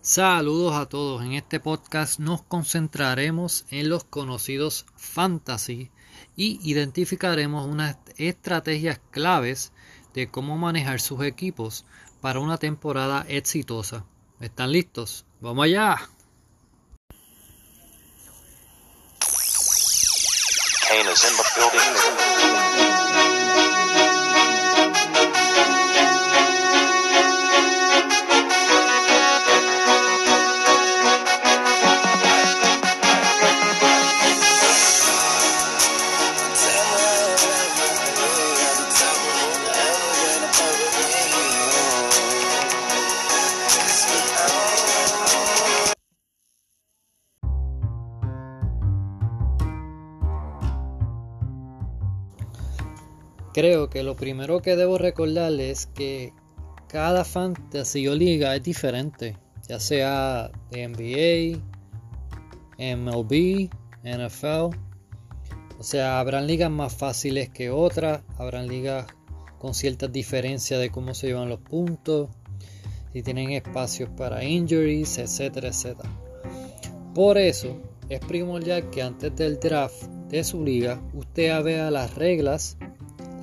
Saludos a todos. En este podcast nos concentraremos en los conocidos fantasy y identificaremos unas estrategias claves de cómo manejar sus equipos para una temporada exitosa. ¿Están listos? ¡Vamos allá! Kane is in the building. Creo que lo primero que debo recordarles es que cada fantasy o liga es diferente, ya sea de NBA, MLB, NFL. O sea, habrán ligas más fáciles que otras, habrán ligas con ciertas diferencias de cómo se llevan los puntos, si tienen espacios para injuries, etcétera, etcétera. Por eso es primordial que antes del draft de su liga usted vea las reglas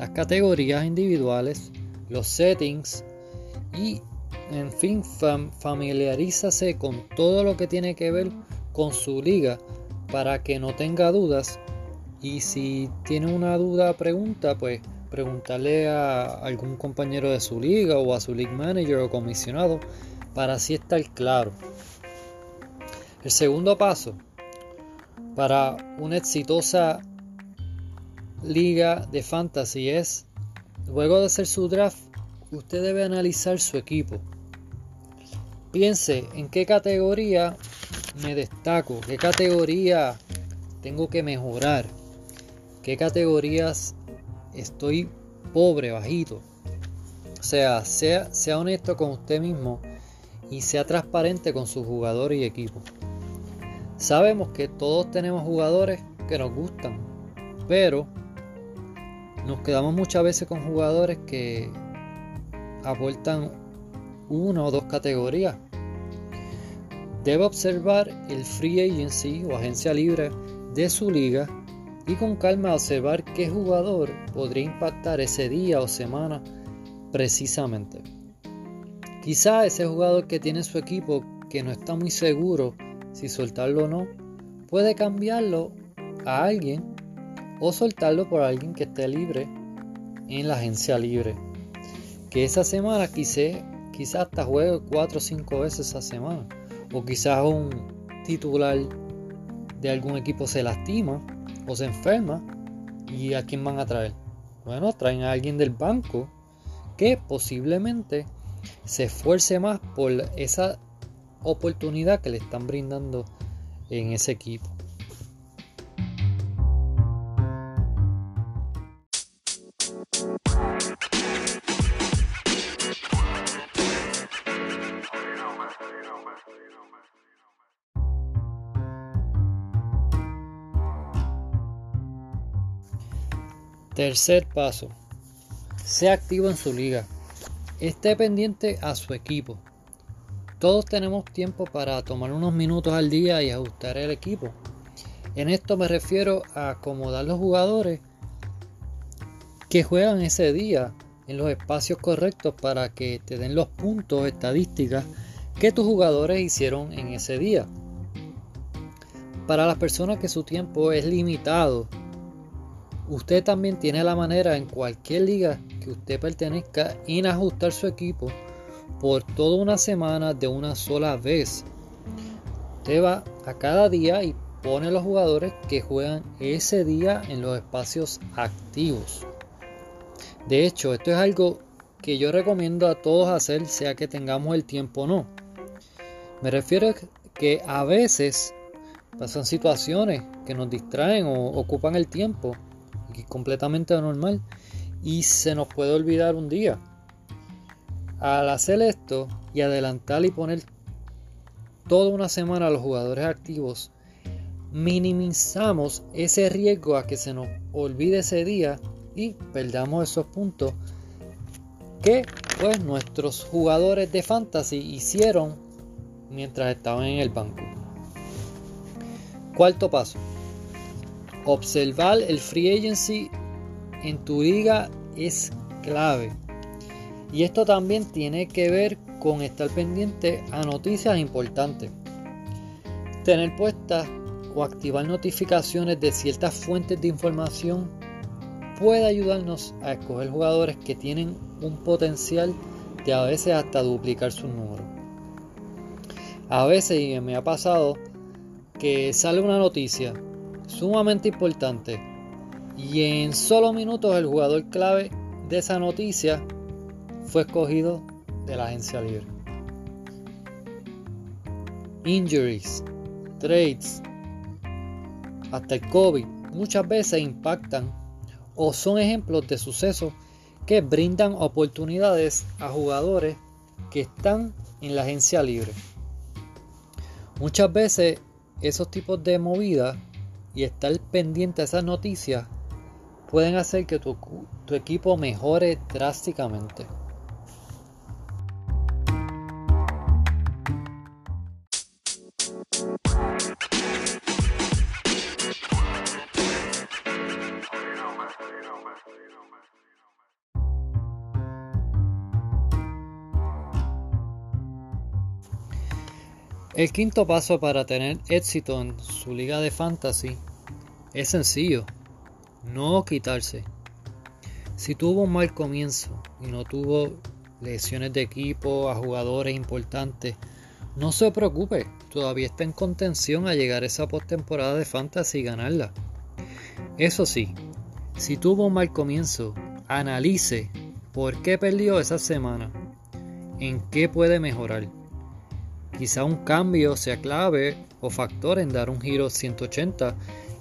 las categorías individuales, los settings y en fin familiarízase con todo lo que tiene que ver con su liga para que no tenga dudas y si tiene una duda pregunta pues preguntarle a algún compañero de su liga o a su league manager o comisionado para así estar claro. El segundo paso para una exitosa liga de fantasy es, luego de hacer su draft, usted debe analizar su equipo. Piense en qué categoría me destaco, qué categoría tengo que mejorar, qué categorías estoy pobre, bajito. O sea, sea, sea honesto con usted mismo y sea transparente con su jugador y equipo. Sabemos que todos tenemos jugadores que nos gustan, pero nos quedamos muchas veces con jugadores que aportan una o dos categorías. Debe observar el free agency o agencia libre de su liga y con calma observar qué jugador podría impactar ese día o semana precisamente. Quizá ese jugador que tiene su equipo que no está muy seguro si soltarlo o no, puede cambiarlo a alguien o soltarlo por alguien que esté libre en la agencia libre. Que esa semana quizás hasta juegue 4 o 5 veces esa semana. O quizás un titular de algún equipo se lastima o se enferma. ¿Y a quién van a traer? Bueno, traen a alguien del banco que posiblemente se esfuerce más por esa oportunidad que le están brindando en ese equipo. Tercer paso. Sea activo en su liga. Esté pendiente a su equipo. Todos tenemos tiempo para tomar unos minutos al día y ajustar el equipo. En esto me refiero a acomodar los jugadores que juegan ese día en los espacios correctos para que te den los puntos estadísticas que tus jugadores hicieron en ese día. Para las personas que su tiempo es limitado Usted también tiene la manera en cualquier liga que usted pertenezca en ajustar su equipo por toda una semana de una sola vez. Usted va a cada día y pone los jugadores que juegan ese día en los espacios activos. De hecho, esto es algo que yo recomiendo a todos hacer, sea que tengamos el tiempo o no. Me refiero a que a veces pasan situaciones que nos distraen o ocupan el tiempo completamente normal y se nos puede olvidar un día. Al hacer esto y adelantar y poner toda una semana a los jugadores activos, minimizamos ese riesgo a que se nos olvide ese día y perdamos esos puntos que pues nuestros jugadores de fantasy hicieron mientras estaban en el banco. Cuarto paso. Observar el free agency en tu liga es clave. Y esto también tiene que ver con estar pendiente a noticias importantes. Tener puestas o activar notificaciones de ciertas fuentes de información puede ayudarnos a escoger jugadores que tienen un potencial de a veces hasta duplicar su número. A veces me ha pasado que sale una noticia sumamente importante y en solo minutos el jugador clave de esa noticia fue escogido de la agencia libre. Injuries, trades, hasta el COVID muchas veces impactan o son ejemplos de sucesos que brindan oportunidades a jugadores que están en la agencia libre. Muchas veces esos tipos de movidas y estar pendiente a esas noticias pueden hacer que tu, tu equipo mejore drásticamente. El quinto paso para tener éxito en su liga de fantasy es sencillo, no quitarse. Si tuvo un mal comienzo y no tuvo lesiones de equipo a jugadores importantes, no se preocupe, todavía está en contención a llegar a esa postemporada de fantasy y ganarla. Eso sí, si tuvo un mal comienzo, analice por qué perdió esa semana, en qué puede mejorar Quizá un cambio sea clave o factor en dar un giro 180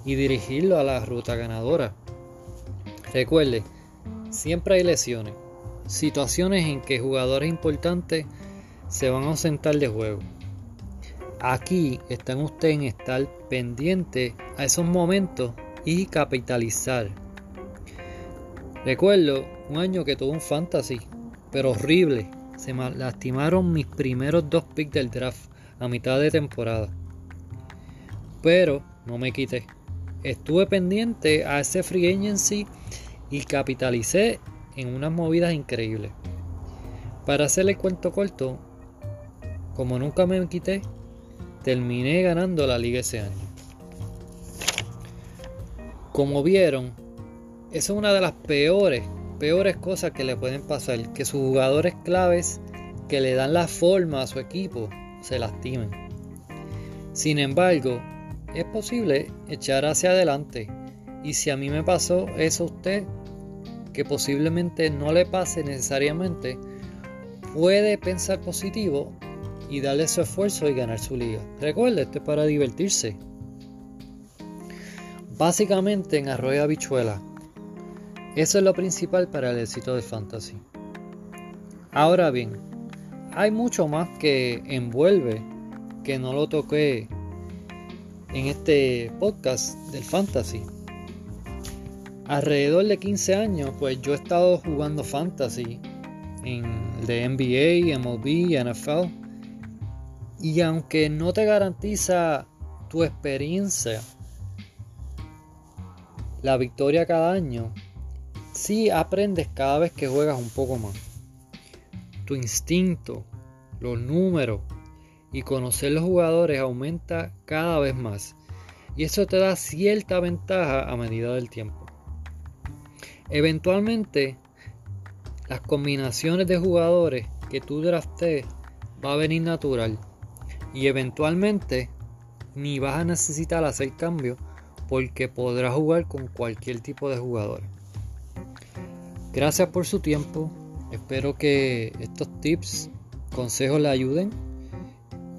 y dirigirlo a la ruta ganadora. Recuerde, siempre hay lesiones, situaciones en que jugadores importantes se van a ausentar de juego. Aquí está en usted en estar pendiente a esos momentos y capitalizar. Recuerdo un año que tuve un fantasy, pero horrible, se me lastimaron mis primeros dos picks del draft a mitad de temporada. Pero no me quité. Estuve pendiente a ese free agency y capitalicé en unas movidas increíbles. Para hacerle cuento corto, como nunca me quité, terminé ganando la liga ese año. Como vieron, esa es una de las peores peores cosas que le pueden pasar, que sus jugadores claves que le dan la forma a su equipo se lastimen. Sin embargo, es posible echar hacia adelante y si a mí me pasó eso a usted, que posiblemente no le pase necesariamente, puede pensar positivo y darle su esfuerzo y ganar su liga. Recuerde, esto es para divertirse. Básicamente en Arroyo Habichuela eso es lo principal para el éxito de fantasy. Ahora bien, hay mucho más que envuelve que no lo toqué en este podcast del fantasy. Alrededor de 15 años, pues yo he estado jugando fantasy en de NBA, MLB, NFL. Y aunque no te garantiza tu experiencia, la victoria cada año, sí aprendes cada vez que juegas un poco más. Tu instinto, los números y conocer los jugadores aumenta cada vez más. Y eso te da cierta ventaja a medida del tiempo. Eventualmente, las combinaciones de jugadores que tú draftes va a venir natural. Y eventualmente ni vas a necesitar hacer cambio porque podrás jugar con cualquier tipo de jugador. Gracias por su tiempo. Espero que estos tips, consejos le ayuden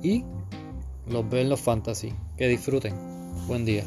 y los ven los fantasy. Que disfruten. Buen día.